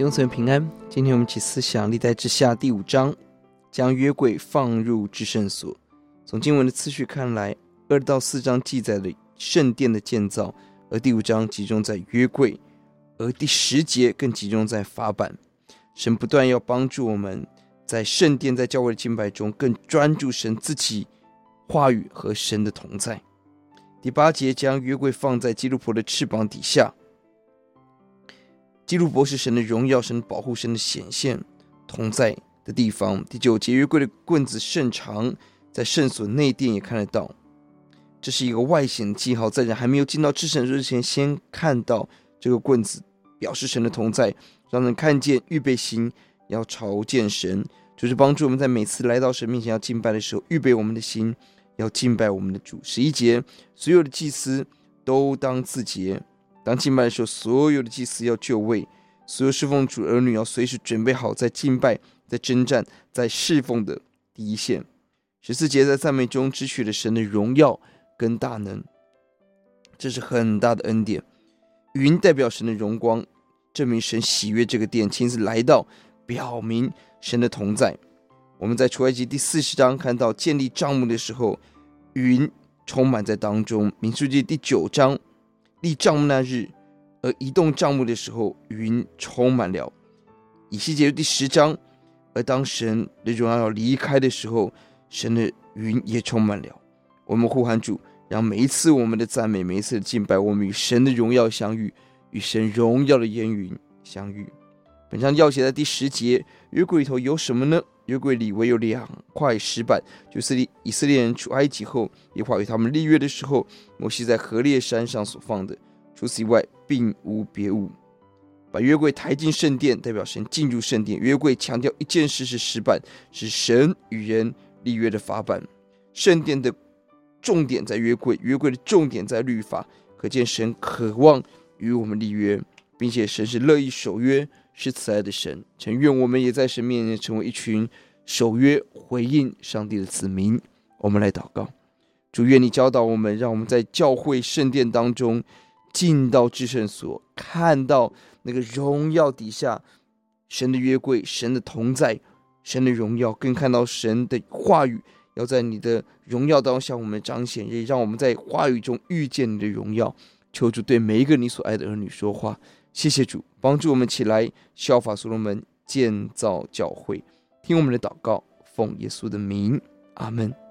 弟兄姊妹平安，今天我们一起思想历代之下第五章，将约柜放入至圣所。从经文的次序看来，二到四章记载了圣殿的建造，而第五章集中在约柜，而第十节更集中在法版。神不断要帮助我们在圣殿、在教会的敬拜中，更专注神自己话语和神的同在。第八节将约柜放在基路伯的翅膀底下。基路伯是神的荣耀、神的保护、神的显现同在的地方。第九节，约柜的棍子甚长，在圣所内殿也看得到。这是一个外显的记号，在人还没有进到至圣之前，先看到这个棍子，表示神的同在，让人看见预备心要朝见神，就是帮助我们在每次来到神面前要敬拜的时候，预备我们的心要敬拜我们的主。十一节，所有的祭司都当自洁。当敬拜的时候，所有的祭司要就位，所有侍奉主儿女要随时准备好，在敬拜、在征战、在侍奉的第一线。十四节在赞美中支取了神的荣耀跟大能，这是很大的恩典。云代表神的荣光，证明神喜悦这个殿，亲自来到，表明神的同在。我们在出埃及第四十章看到建立帐幕的时候，云充满在当中。民数记第九章。立帐幕那日，而移动帐幕的时候，云充满了。以西结第十章，而当神的荣耀要离开的时候，神的云也充满了。我们呼喊主，让每一次我们的赞美，每一次的敬拜，我们与神的荣耀相遇，与神荣耀的烟云相遇。本章要写在第十节，约柜里头有什么呢？约柜里唯有两块石板，就是以色列人出埃及后，耶和华与他们立约的时候，摩西在何烈山上所放的。除此以外，并无别物。把约柜抬进圣殿，代表神进入圣殿。约柜强调一件事是石板，是神与人立约的法版。圣殿的重点在约柜，约柜的重点在律法。可见神渴望与我们立约，并且神是乐意守约。是慈爱的神，诚愿我们也在神面前成为一群守约、回应上帝的子民。我们来祷告，主，愿你教导我们，让我们在教会圣殿当中进到至圣所，看到那个荣耀底下神的约柜、神的同在、神的荣耀，更看到神的话语要在你的荣耀当中向我们彰显，也让我们在话语中遇见你的荣耀。求主对每一个你所爱的儿女说话。谢谢主帮助我们起来效法所罗门建造教会，听我们的祷告，奉耶稣的名，阿门。